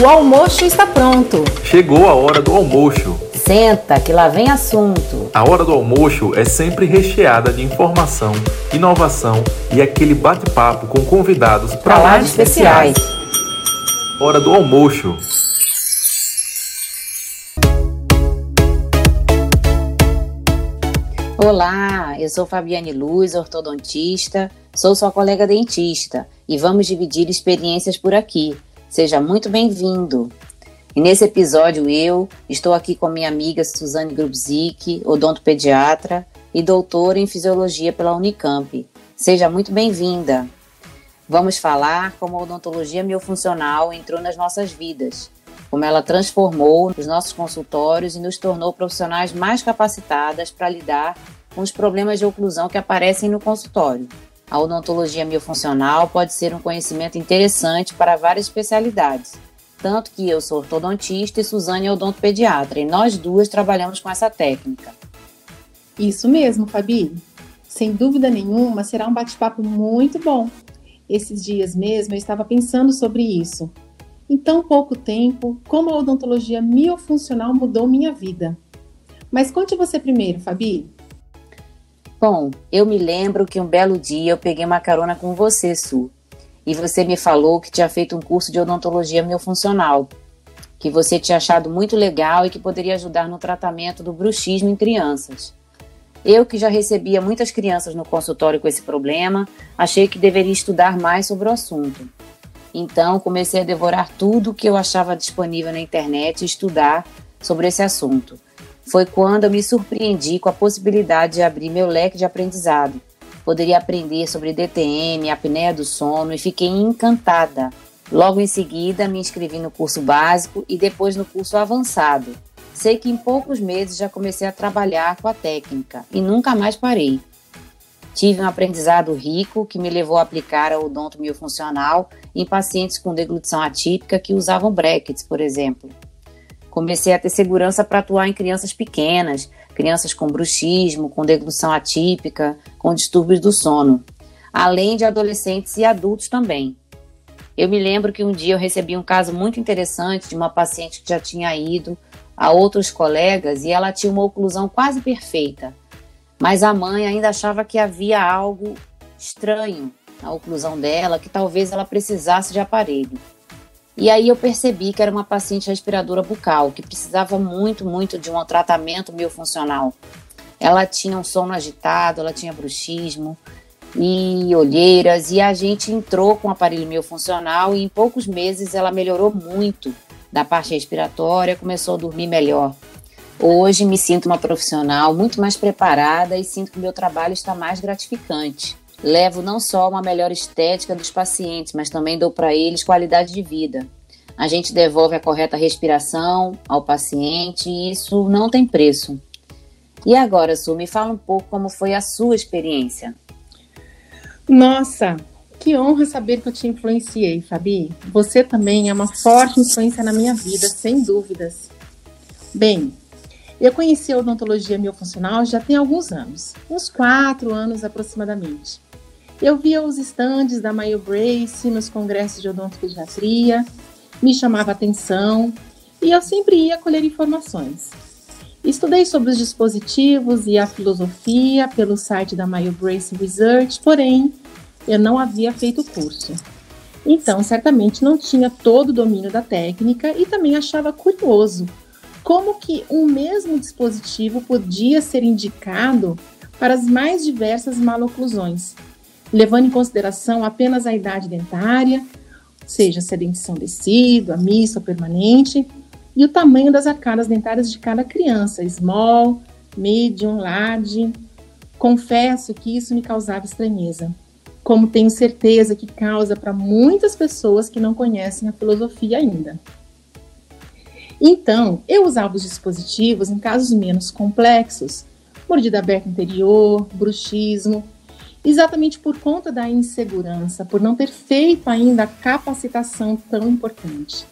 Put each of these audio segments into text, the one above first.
O almoço está pronto. Chegou a hora do almoço. Senta, que lá vem assunto. A hora do almoço é sempre recheada de informação, inovação e aquele bate-papo com convidados para lá de especiais. Hora do almoço. Olá, eu sou Fabiane Luz, ortodontista, sou sua colega dentista e vamos dividir experiências por aqui. Seja muito bem-vindo. E nesse episódio eu estou aqui com minha amiga Suzane Grubzik, odontopediatra e doutora em fisiologia pela Unicamp. Seja muito bem-vinda. Vamos falar como a odontologia miofuncional entrou nas nossas vidas, como ela transformou os nossos consultórios e nos tornou profissionais mais capacitadas para lidar com os problemas de oclusão que aparecem no consultório. A odontologia miofuncional pode ser um conhecimento interessante para várias especialidades, tanto que eu sou ortodontista e Suzane é odontopediatra, e nós duas trabalhamos com essa técnica. Isso mesmo, Fabi. Sem dúvida nenhuma, será um bate-papo muito bom. Esses dias mesmo eu estava pensando sobre isso. Em tão pouco tempo, como a odontologia miofuncional mudou minha vida. Mas conte você primeiro, Fabi. Bom, eu me lembro que um belo dia eu peguei uma carona com você, Su, e você me falou que tinha feito um curso de odontologia miofuncional, que você tinha achado muito legal e que poderia ajudar no tratamento do bruxismo em crianças. Eu, que já recebia muitas crianças no consultório com esse problema, achei que deveria estudar mais sobre o assunto. Então, comecei a devorar tudo que eu achava disponível na internet e estudar sobre esse assunto. Foi quando eu me surpreendi com a possibilidade de abrir meu leque de aprendizado Poderia aprender sobre DTM, apneia do sono e fiquei encantada. Logo em seguida, me inscrevi no curso básico e depois no curso avançado. Sei que em poucos meses já comecei a trabalhar com a técnica e nunca mais parei. Tive um aprendizado rico que me levou a aplicar a odonto miofuncional em pacientes com deglutição atípica que usavam brackets, por exemplo. Comecei a ter segurança para atuar em crianças pequenas, crianças com bruxismo, com deglução atípica, com distúrbios do sono, além de adolescentes e adultos também. Eu me lembro que um dia eu recebi um caso muito interessante de uma paciente que já tinha ido a outros colegas e ela tinha uma oclusão quase perfeita, mas a mãe ainda achava que havia algo estranho na oclusão dela, que talvez ela precisasse de aparelho. E aí eu percebi que era uma paciente respiradora bucal, que precisava muito, muito de um tratamento miofuncional. Ela tinha um sono agitado, ela tinha bruxismo e olheiras, e a gente entrou com o aparelho miofuncional e em poucos meses ela melhorou muito da parte respiratória, começou a dormir melhor. Hoje me sinto uma profissional muito mais preparada e sinto que meu trabalho está mais gratificante levo não só uma melhor estética dos pacientes, mas também dou para eles qualidade de vida. A gente devolve a correta respiração ao paciente e isso não tem preço. E agora, Su, me fala um pouco como foi a sua experiência. Nossa, que honra saber que eu te influenciei, Fabi. Você também é uma forte influência na minha vida, sem dúvidas. Bem, eu conheci a odontologia miofuncional já tem alguns anos, uns quatro anos aproximadamente. Eu via os estandes da Mayo Brace nos congressos de odontopediatria, me chamava atenção e eu sempre ia colher informações. Estudei sobre os dispositivos e a filosofia pelo site da Mayo Brace Research, porém eu não havia feito o curso. Então, certamente não tinha todo o domínio da técnica e também achava curioso como que um mesmo dispositivo podia ser indicado para as mais diversas maloclusões, levando em consideração apenas a idade dentária, seja se a dentição decídua, mista ou permanente, e o tamanho das arcadas dentárias de cada criança, small, medium, large. Confesso que isso me causava estranheza, como tenho certeza que causa para muitas pessoas que não conhecem a filosofia ainda. Então, eu usava os dispositivos em casos menos complexos, mordida aberta anterior, bruxismo, exatamente por conta da insegurança, por não ter feito ainda a capacitação tão importante.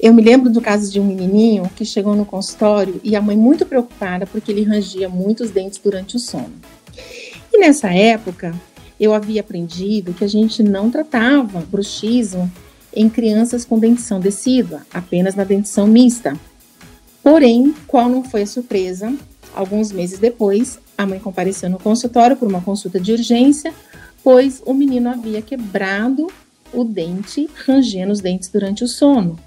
Eu me lembro do caso de um menininho que chegou no consultório e a mãe muito preocupada porque ele rangia muitos dentes durante o sono. E nessa época, eu havia aprendido que a gente não tratava bruxismo em crianças com dentição decídua, apenas na dentição mista. Porém, qual não foi a surpresa? Alguns meses depois, a mãe compareceu no consultório por uma consulta de urgência, pois o menino havia quebrado o dente, rangendo os dentes durante o sono.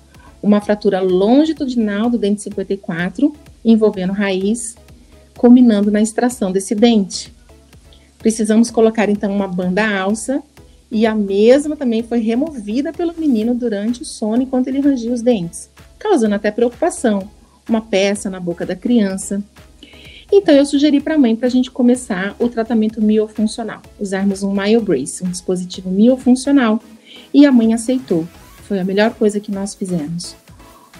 Uma fratura longitudinal do dente 54, envolvendo raiz, culminando na extração desse dente. Precisamos colocar então uma banda alça e a mesma também foi removida pelo menino durante o sono enquanto ele rangia os dentes, causando até preocupação. Uma peça na boca da criança. Então eu sugeri para a mãe para a gente começar o tratamento miofuncional, usarmos um MyoBrace, um dispositivo miofuncional, e a mãe aceitou. Foi a melhor coisa que nós fizemos.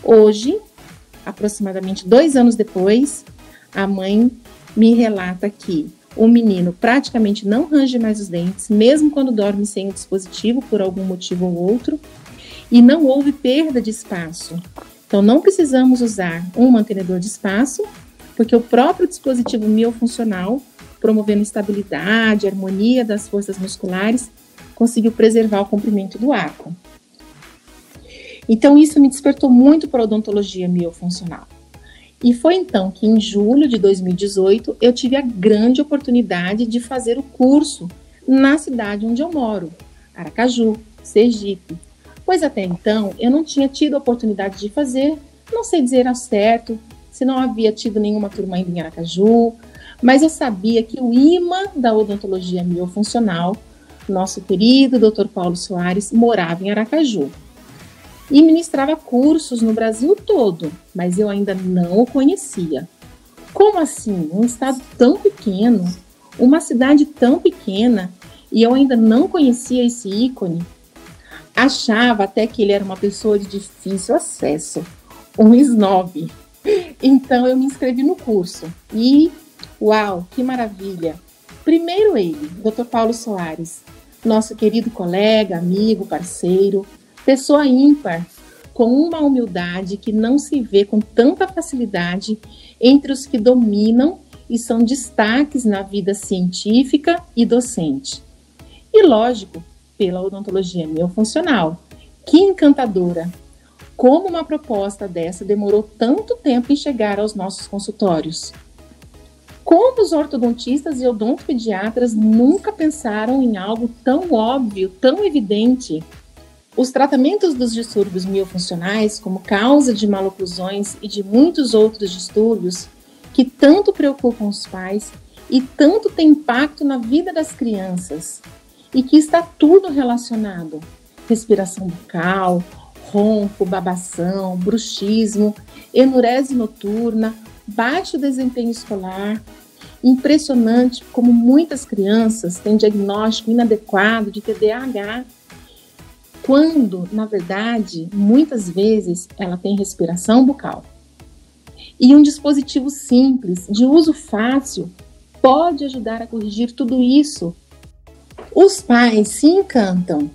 Hoje, aproximadamente dois anos depois, a mãe me relata que o menino praticamente não range mais os dentes, mesmo quando dorme sem o dispositivo por algum motivo ou outro, e não houve perda de espaço. Então, não precisamos usar um mantenedor de espaço, porque o próprio dispositivo miofuncional, promovendo estabilidade, harmonia das forças musculares, conseguiu preservar o comprimento do arco. Então, isso me despertou muito para a odontologia miofuncional. E foi então que, em julho de 2018, eu tive a grande oportunidade de fazer o curso na cidade onde eu moro, Aracaju, Sergipe. Pois até então eu não tinha tido a oportunidade de fazer, não sei dizer ao certo se não havia tido nenhuma turma em Aracaju, mas eu sabia que o imã da odontologia miofuncional, nosso querido Dr. Paulo Soares, morava em Aracaju e ministrava cursos no Brasil todo, mas eu ainda não o conhecia. Como assim? Um estado tão pequeno, uma cidade tão pequena, e eu ainda não conhecia esse ícone? Achava até que ele era uma pessoa de difícil acesso, um snob. Então eu me inscrevi no curso e, uau, que maravilha! Primeiro ele, Dr. Paulo Soares, nosso querido colega, amigo, parceiro, Pessoa ímpar, com uma humildade que não se vê com tanta facilidade entre os que dominam e são destaques na vida científica e docente. E lógico, pela odontologia miofuncional. Que encantadora! Como uma proposta dessa demorou tanto tempo em chegar aos nossos consultórios? Como os ortodontistas e odontopediatras nunca pensaram em algo tão óbvio, tão evidente? Os tratamentos dos distúrbios miofuncionais, como causa de maloclusões e de muitos outros distúrbios que tanto preocupam os pais e tanto têm impacto na vida das crianças, e que está tudo relacionado: respiração bucal, ronco, babação, bruxismo, enurese noturna, baixo desempenho escolar. Impressionante como muitas crianças têm diagnóstico inadequado de TDAH quando, na verdade, muitas vezes ela tem respiração bucal. E um dispositivo simples, de uso fácil, pode ajudar a corrigir tudo isso. Os pais se encantam.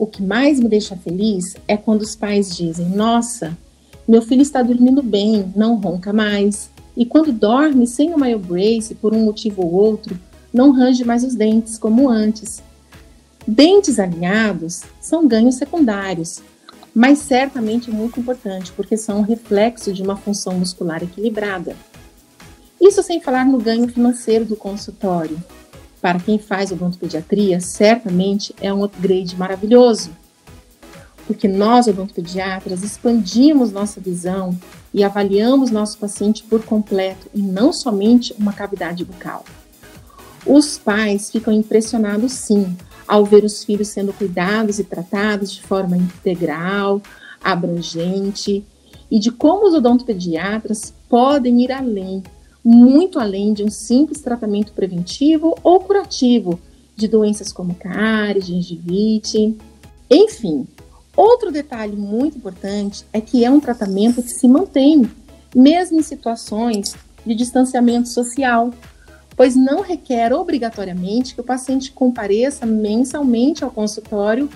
O que mais me deixa feliz é quando os pais dizem: Nossa, meu filho está dormindo bem, não ronca mais. E quando dorme sem o myo brace por um motivo ou outro, não range mais os dentes como antes. Dentes alinhados são ganhos secundários, mas certamente muito importante porque são um reflexo de uma função muscular equilibrada. Isso sem falar no ganho financeiro do consultório. Para quem faz odontopediatria, certamente é um upgrade maravilhoso, porque nós, odontopediatras, expandimos nossa visão e avaliamos nosso paciente por completo e não somente uma cavidade bucal. Os pais ficam impressionados sim ao ver os filhos sendo cuidados e tratados de forma integral, abrangente, e de como os odontopediatras podem ir além, muito além de um simples tratamento preventivo ou curativo de doenças como cárie, gengivite, enfim. Outro detalhe muito importante é que é um tratamento que se mantém, mesmo em situações de distanciamento social, pois não requer obrigatoriamente que o paciente compareça mensalmente ao consultório,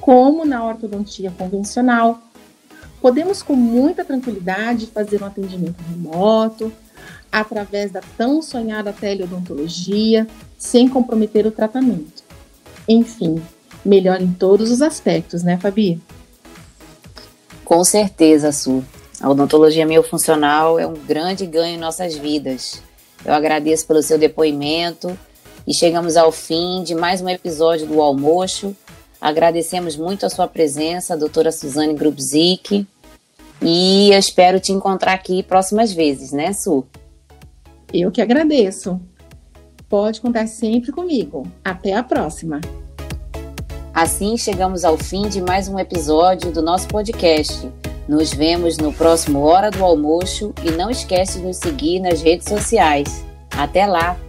como na ortodontia convencional. Podemos com muita tranquilidade fazer um atendimento remoto, através da tão sonhada teleodontologia, sem comprometer o tratamento. Enfim, melhor em todos os aspectos, né, Fabi? Com certeza, Su. A odontologia miofuncional é um grande ganho em nossas vidas. Eu agradeço pelo seu depoimento e chegamos ao fim de mais um episódio do Almoço. Agradecemos muito a sua presença, a doutora Suzane Grubzik. E eu espero te encontrar aqui próximas vezes, né, Su? Eu que agradeço. Pode contar sempre comigo. Até a próxima. Assim chegamos ao fim de mais um episódio do nosso podcast. Nos vemos no próximo Hora do Almoço e não esquece de nos seguir nas redes sociais. Até lá!